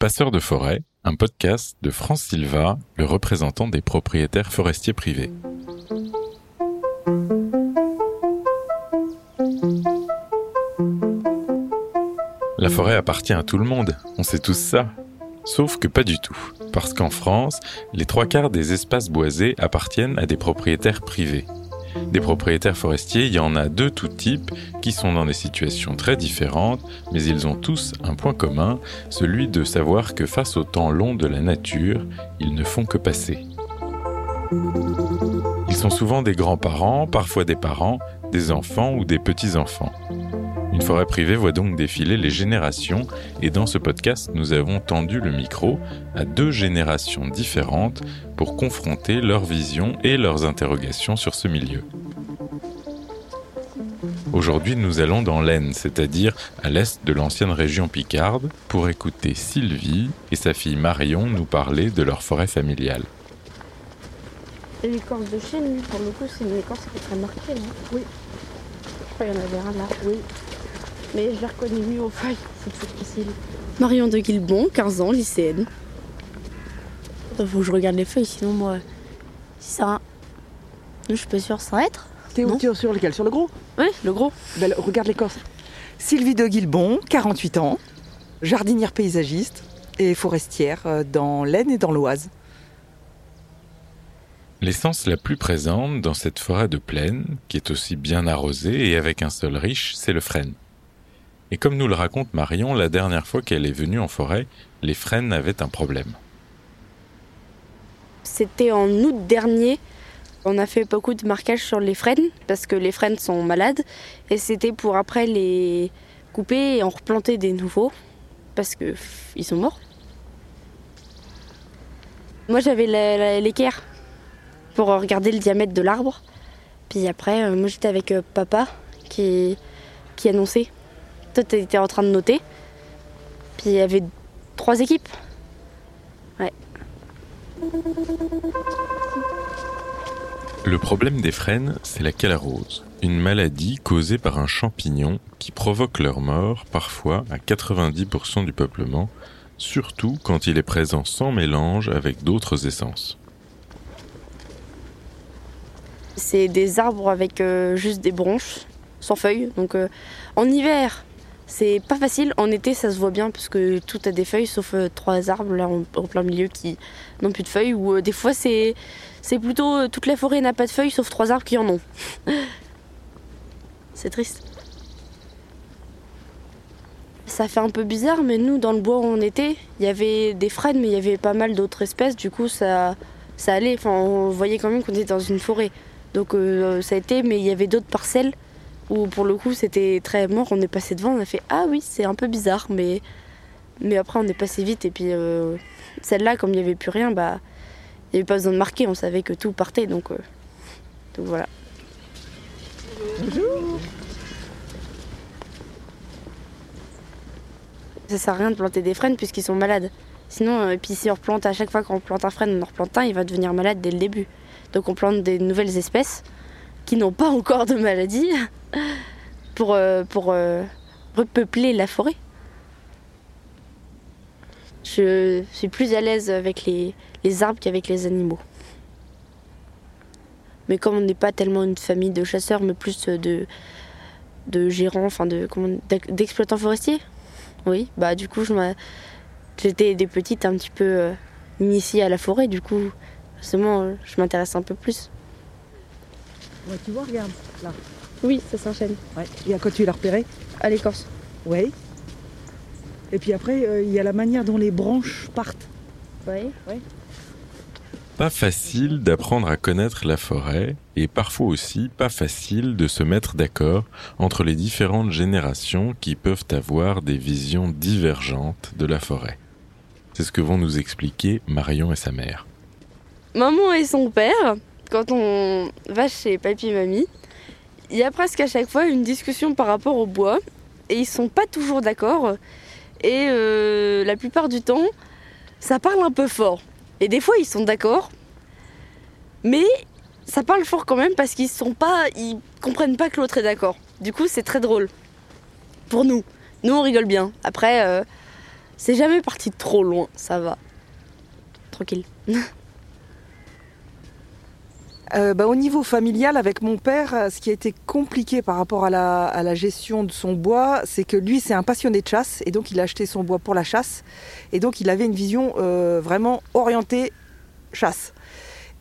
Passeur de forêt, un podcast de France Silva, le représentant des propriétaires forestiers privés. La forêt appartient à tout le monde, on sait tous ça. Sauf que pas du tout, parce qu'en France, les trois quarts des espaces boisés appartiennent à des propriétaires privés. Des propriétaires forestiers, il y en a de tout type qui sont dans des situations très différentes, mais ils ont tous un point commun, celui de savoir que face au temps long de la nature, ils ne font que passer. Ils sont souvent des grands-parents, parfois des parents, des enfants ou des petits-enfants. Une forêt privée voit donc défiler les générations et dans ce podcast, nous avons tendu le micro à deux générations différentes pour confronter leurs visions et leurs interrogations sur ce milieu. Aujourd'hui, nous allons dans l'Aisne, c'est-à-dire à, l'est de l'ancienne région Picarde, pour écouter Sylvie et sa fille Marion nous parler de leur forêt familiale. L'écorce de chêne, pour le coup, c'est une écorce qui est très marquée, non? Oui. Je crois qu'il y en avait un là. Oui. Mais je l'ai reconnu mieux aux feuilles, c'est plus facile. Marion de Guilbon, 15 ans, lycéenne. Il faut que je regarde les feuilles, sinon moi. Si ça. Je suis pas sûre, ça va être. T'es Non. où t'es sur lequel? Sur le gros? Oui, le gros. Ben, Regarde l'écorce. Sylvie de Guilbon, 48 ans, jardinière paysagiste et forestière euh, dans l'Aisne et dans l'Oise. L'essence la plus présente dans cette forêt de plaine, qui est aussi bien arrosée et avec un sol riche, c'est le frêne. Et comme nous le raconte Marion, la dernière fois qu'elle est venue en forêt, les frênes avaient un problème. C'était en août dernier. On a fait beaucoup de marquage sur les frênes parce que les frênes sont malades et c'était pour après les couper et en replanter des nouveaux parce que ils sont morts. Moi j'avais l'équerre pour regarder le diamètre de l'arbre. Puis après, euh, moi j'étais avec euh, papa qui, qui annonçait. Toi t'étais en train de noter. Puis il y avait trois équipes. Le problème des frênes, c'est la calarose, une maladie causée par un champignon qui provoque leur mort parfois à 90% du peuplement, surtout quand il est présent sans mélange avec d'autres essences. C'est des arbres avec euh, juste des branches, sans feuilles. Donc euh, en hiver, c'est pas facile. En été, ça se voit bien parce que tout a des feuilles, sauf euh, trois arbres là en, plein milieu qui n'ont plus de feuilles. Ou euh, des fois, c'est plutôt euh, toute la forêt n'a pas de feuilles, sauf trois arbres qui en ont. c'est triste. Ça fait un peu bizarre, mais nous, dans le bois où on était, il y avait des frênes, mais il y avait pas mal d'autres espèces. Du coup, ça, allait. On voyait quand même qu'on était dans une forêt. Donc ça a été, mais il y avait d'autres parcelles où pour le coup c'était très mort. On est passé devant, on a fait ah oui c'est un peu bizarre, mais mais après on est passé vite et puis euh, celle-là comme il n'y avait plus rien, bah il n'y avait pas besoin de marquer, on savait que tout partait donc euh, donc voilà. Ça sert à rien de planter des frênes puisqu'ils sont malades. Sinon, euh, et puis si on replante à chaque fois qu'on plante un frêne, on en replante un, il va devenir malade dès le début. Donc on plante des nouvelles espèces qui n'ont pas encore de maladie pour, euh, pour euh, repeupler la forêt. Je suis plus à l'aise avec les, les arbres qu'avec les animaux. Mais comme on n'est pas tellement une famille de chasseurs, mais plus de, de gérants, enfin de d'exploitants forestiers, oui, bah du coup je j'étais des petites un petit peu euh, initiées à la forêt, du coup forcément je m'intéresse un peu plus. Tu vois, regarde, là. Oui, ça s'enchaîne. Ouais. Et à quoi tu l'as repéré À l'écorce. Oui. Et puis après, euh, il y a la manière dont les branches partent. Oui. Pas facile d'apprendre à connaître la forêt et parfois aussi pas facile de se mettre d'accord entre les différentes générations qui peuvent avoir des visions divergentes de la forêt. C'est ce que vont nous expliquer Marion et sa mère. Maman et son père, quand on va chez papy et mamie, il y a presque à chaque fois une discussion par rapport au bois et ils sont pas toujours d'accord et euh, la plupart du temps ça parle un peu fort. Et des fois ils sont d'accord mais ça parle fort quand même parce qu'ils sont pas ils comprennent pas que l'autre est d'accord. Du coup c'est très drôle. Pour nous. Nous on rigole bien. Après euh, c'est jamais parti trop loin, ça va. Tranquille. Euh, bah, au niveau familial, avec mon père, euh, ce qui a été compliqué par rapport à la, gestion de son bois, c'est que lui, c'est un passionné de chasse, et donc il a acheté son bois pour la chasse, et donc il avait une vision euh, vraiment orientée chasse.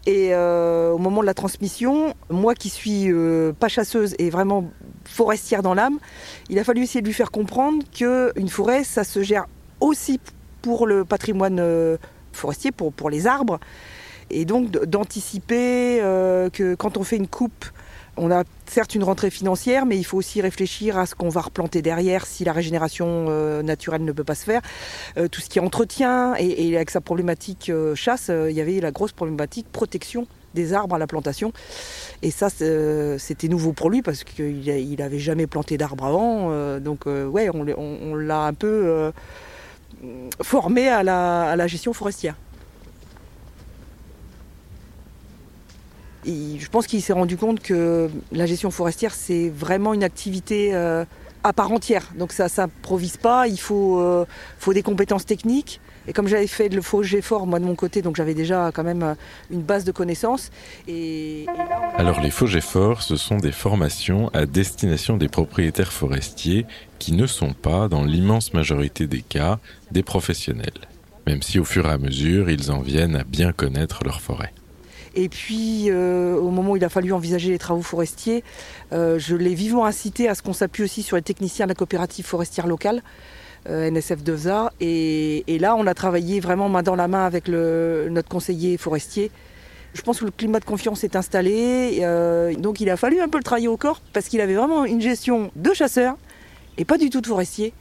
Et au moment de la transmission, moi qui suis pas chasseuse et vraiment forestière dans l'âme, il a fallu essayer de lui faire comprendre qu'une forêt, ça se gère aussi pour le patrimoine forestier, pour les arbres, et donc d'anticiper euh, que quand on fait une coupe, on a certes une rentrée financière, mais il faut aussi réfléchir à ce qu'on va replanter derrière si la régénération euh, naturelle ne peut pas se faire. Euh, tout ce qui est entretien et, avec sa problématique chasse, il y avait la grosse problématique protection des arbres à la plantation. Et ça, c'était nouveau pour lui parce qu'il n'avait jamais planté d'arbres avant. donc, ouais, on, l'a un peu formé à la gestion forestière. Je pense qu'il s'est rendu compte que la gestion forestière, c'est vraiment une activité euh, à part entière. Donc ça ne s'improvise pas, il faut, euh, faut des compétences techniques. Et comme j'avais fait le faux fort moi de mon côté, donc j'avais déjà quand même euh, une base de connaissances. Alors les faux forts, ce sont des formations à destination des propriétaires forestiers qui ne sont pas, dans l'immense majorité des cas, des professionnels. Même si au fur et à mesure, ils en viennent à bien connaître leur forêt. Et puis, euh, au moment où il a fallu envisager les travaux forestiers, euh, je l'ai vivement incité à ce qu'on s'appuie aussi sur les techniciens de la coopérative forestière locale. Euh, NSF Devza et, là on a travaillé vraiment main dans la main avec notre conseiller forestier je pense que le climat de confiance est installé, donc il a fallu un peu le travailler au corps parce qu'il avait vraiment une gestion de chasseurs et pas du tout de forestier.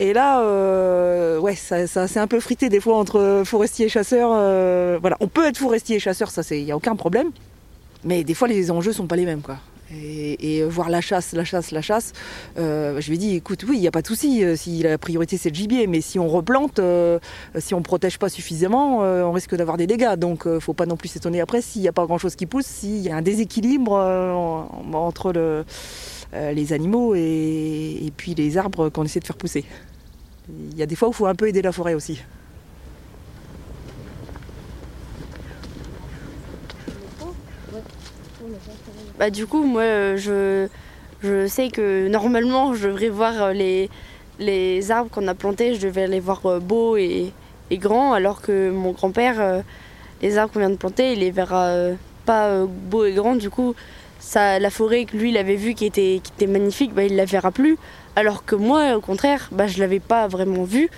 Et là, euh, ouais, ça, ça c'est un peu frité des fois entre forestier et chasseur. Euh, voilà, on peut être forestier et chasseur, ça, il n'y a aucun problème. Mais des fois, les enjeux sont pas les mêmes, quoi. Et, voir la chasse, la chasse, la chasse, euh, je lui ai dit, écoute, oui, il n'y a pas de souci, si la priorité c'est le gibier, mais si on replante, si on ne protège pas suffisamment, on risque d'avoir des dégâts. Donc, ne faut pas non plus s'étonner après s'il n'y a pas grand-chose qui pousse, s'il y a un déséquilibre entre le les animaux et, puis les arbres qu'on essaie de faire pousser. Il y a des fois où il faut un peu aider la forêt aussi. Bah, du coup, moi, euh, je, je sais que normalement, je devrais voir euh, les, les arbres qu'on a plantés, je devais les voir beaux et, et grands, alors que mon grand-père, les arbres qu'on vient de planter, il les verra pas beaux et grands. Du coup, la forêt que lui il avait vue qui était, magnifique, bah, il la verra plus. Alors que moi, au contraire, bah, je l'avais pas vraiment vue.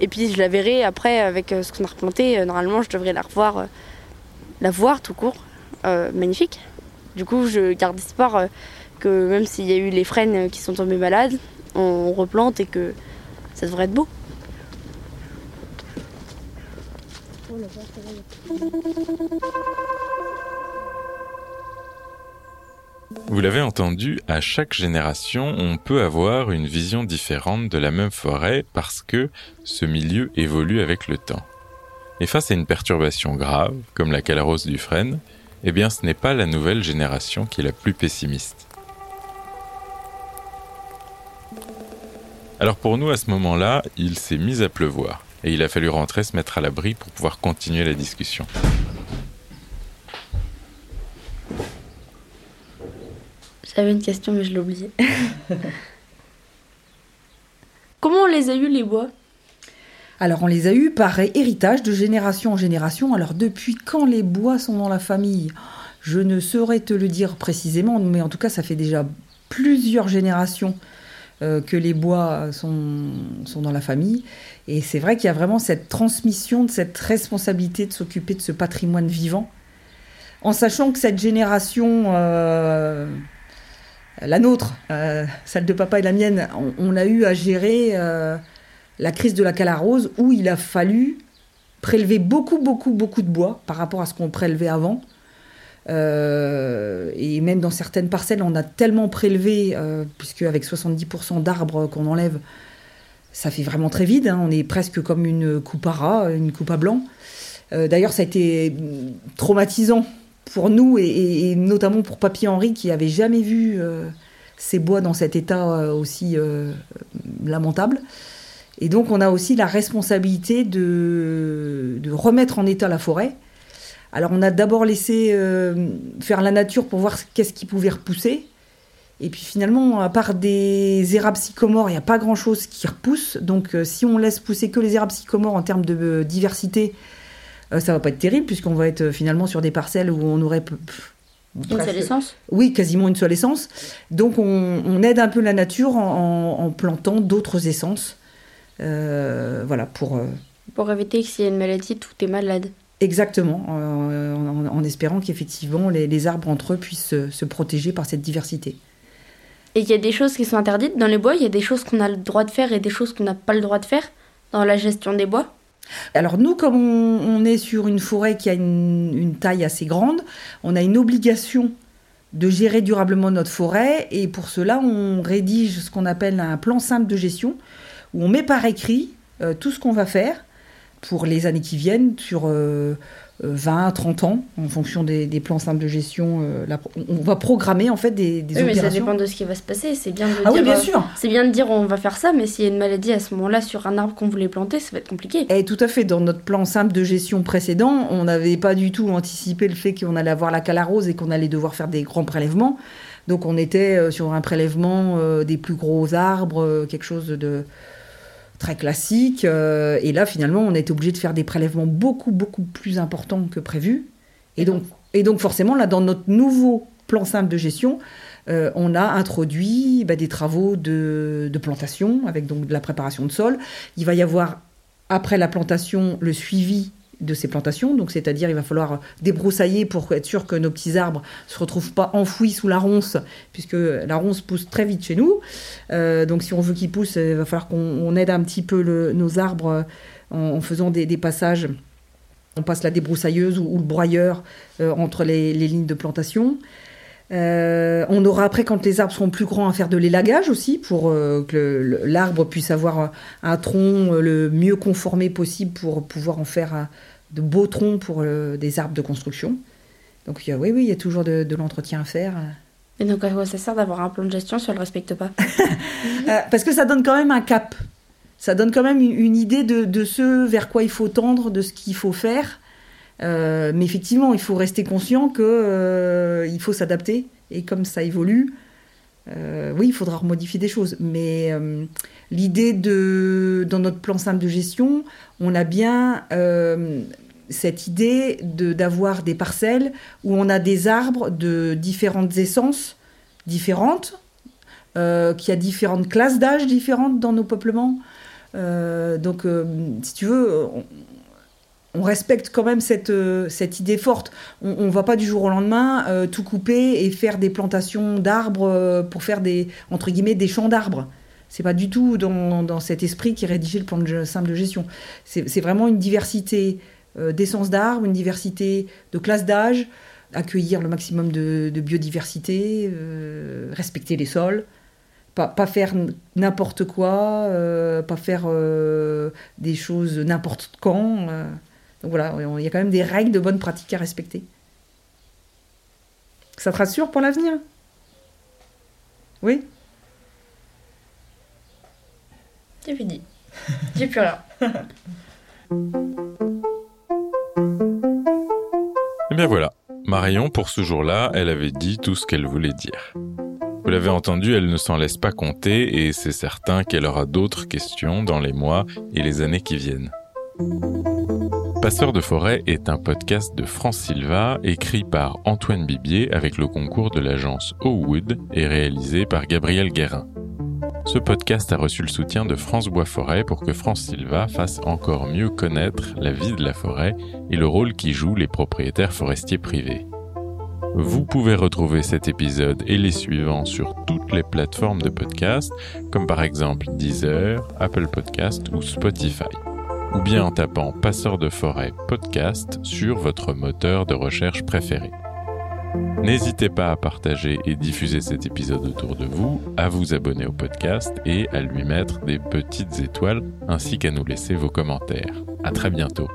Et puis je la verrai après avec euh, ce qu'on a replanté. Euh, normalement, je devrais la revoir, euh, la voir tout court. magnifique. Du coup, je garde espoir que même s'il y a eu les frênes qui sont tombés malades, on replante et que ça devrait être beau. Vous l'avez entendu, à chaque génération, on peut avoir une vision différente de la même forêt parce que ce milieu évolue avec le temps. Et face à une perturbation grave, comme la calarose du frêne, eh bien ce n'est pas la nouvelle génération qui est la plus pessimiste. Alors pour nous, à ce moment-là, il s'est mis à pleuvoir, et il a fallu rentrer se mettre à l'abri pour pouvoir continuer la discussion. J'avais une question, mais je l'ai oubliée. Comment on les a eus, les bois? Alors on les a eus par héritage de génération en génération. Alors depuis quand les bois sont dans la famille? Je ne saurais te le dire précisément, mais en tout cas ça fait déjà plusieurs générations euh, que les bois sont, sont dans la famille. Et c'est vrai qu'il y a vraiment cette transmission de cette responsabilité de s'occuper de ce patrimoine vivant. En sachant que cette génération... Euh, la nôtre, euh, celle de papa et la mienne, on, a eu à gérer euh, la crise de la calarose où il a fallu prélever beaucoup, beaucoup, beaucoup de bois par rapport à ce qu'on prélevait avant. Euh, et même dans certaines parcelles, on a tellement prélevé, puisque avec 70% d'arbres qu'on enlève, ça fait vraiment très vide. Hein. on est presque comme une coupe à rat, une coupe à blanc. D'ailleurs, ça a été traumatisant pour nous et, notamment pour Papy Henri qui avait jamais vu euh, ces bois dans cet état euh, aussi euh, lamentable. Et donc on a aussi la responsabilité de, remettre en état la forêt. Alors on a d'abord laissé faire la nature pour voir qu'est-ce qui pouvait repousser. Et puis finalement, à part des érables sycomores, il n'y a pas grand-chose qui repousse. Donc si on laisse pousser que les érables sycomores en termes de diversité, ça va pas être terrible puisqu'on va être finalement sur des parcelles où on aurait... Une seule essence? Oui, quasiment une seule essence. Donc on, on aide un peu la nature en, en- en plantant d'autres essences. Euh, voilà, pour... Pour éviter que s'il y a une maladie, tout est malade. Exactement, euh, en, en espérant qu'effectivement les, les arbres entre eux puissent se, se protéger par cette diversité. Et il y a des choses qui sont interdites dans les bois, il y a des choses qu'on a le droit de faire et des choses qu'on n'a pas le droit de faire dans la gestion des bois? Alors nous, comme on, est sur une forêt qui a une, taille assez grande, on a une obligation de gérer durablement notre forêt. Et pour cela on rédige ce qu'on appelle un plan simple de gestion où on met par écrit euh, tout ce qu'on va faire pour les années qui viennent sur euh, 20, 30 ans en fonction des, des plans simples de gestion. euh, la- on va programmer en fait des, des Oui, mais ça opérations. dépend de ce qui va se passer. C'est bien de Ah dire, oui, bien euh, sûr. C'est bien de dire on va faire ça, mais s'il y a une maladie à ce moment-là sur un arbre qu'on voulait planter, ça va être compliqué. Et tout à fait, dans notre plan simple de gestion précédent, on n'avait pas du tout anticipé le fait qu'on allait avoir la calarose et qu'on allait devoir faire des grands prélèvements. Donc on était euh, sur un prélèvement des plus gros arbres, quelque chose de très classique. euh, et là, finalement, on a été obligé de faire des prélèvements beaucoup, beaucoup plus importants que prévu. Et donc, et donc forcément, là, dans notre nouveau plan simple de gestion, euh, on a introduit bah, des travaux de, de plantation, avec donc de la préparation de sol. Il va y avoir, après la plantation, le suivi de ces plantations. Donc, c'est-à-dire, il va falloir débroussailler pour être sûr que nos petits arbres ne se retrouvent pas enfouis sous la ronce, puisque la ronce pousse très vite chez nous. Euh, donc, si on veut qu'ils poussent, il va falloir qu'on on aide un petit peu nos arbres euh, en, faisant des, passages. On passe la débroussailleuse ou, ou le broyeur euh, entre les, les lignes de plantation. Euh, on aura après, quand les arbres seront plus grands, à faire de l'élagage aussi pour euh, que l'arbre puisse avoir un tronc euh, le mieux conformé possible pour pouvoir en faire de beaux troncs pour euh, des arbres de construction. Donc il y a- oui, oui, il y a toujours de, de l'entretien à faire. Et donc à quoi ça sert d'avoir un plan de gestion si on le respecte pas parce que ça donne quand même un cap. Ça donne quand même une, une idée de, de ce vers quoi il faut tendre, de ce qu'il faut faire. Euh, mais effectivement, il faut rester conscient que euh, faut s'adapter. Et comme ça évolue, euh, oui, il faudra remodifier des choses. Mais l'idée de, dans notre plan simple de gestion, on a bien cette idée d'avoir des parcelles où on a des arbres de différentes essences différentes, qui a différentes classes d'âge différentes dans nos peuplements. Donc, si tu veux, on respecte quand même cette, euh, cette idée forte. On ne va pas du jour au lendemain euh, tout couper et faire des plantations d'arbres euh, pour faire des, entre guillemets, des champs d'arbres. C'est pas du tout dans, dans cet esprit qui est rédigé le plan de, simple de gestion. C'est vraiment une diversité d'essences d'arbres, une diversité de classes d'âge, accueillir le maximum de, biodiversité, respecter les sols, pas, pas faire n'importe quoi, pas faire des choses n'importe quand. Donc voilà, il y a quand même des règles de bonne pratique à respecter. Ça te rassure pour l'avenir? Oui? C'est fini. J'ai plus rien. Et bien voilà, Marion, pour ce jour-là, elle avait dit tout ce qu'elle voulait dire. Vous l'avez entendu, elle ne s'en laisse pas compter et c'est certain qu'elle aura d'autres questions dans les mois et les années qui viennent. Passeur de forêt est un podcast de France Silva écrit par Antoine Bibier avec le concours de l'agence Owood et réalisé par Gabriel Guérin. Ce podcast a reçu le soutien de France Bois Forêt pour que France Silva fasse encore mieux connaître la vie de la forêt et le rôle qu'y jouent les propriétaires forestiers privés. Vous pouvez retrouver cet épisode et les suivants sur toutes les plateformes de podcast, comme par exemple Deezer, Apple Podcast ou Spotify, ou bien en tapant Passeur de forêt podcast sur votre moteur de recherche préféré. N'hésitez pas à partager et diffuser cet épisode autour de vous, à vous abonner au podcast et à lui mettre des petites étoiles ainsi qu'à nous laisser vos commentaires. À très bientôt.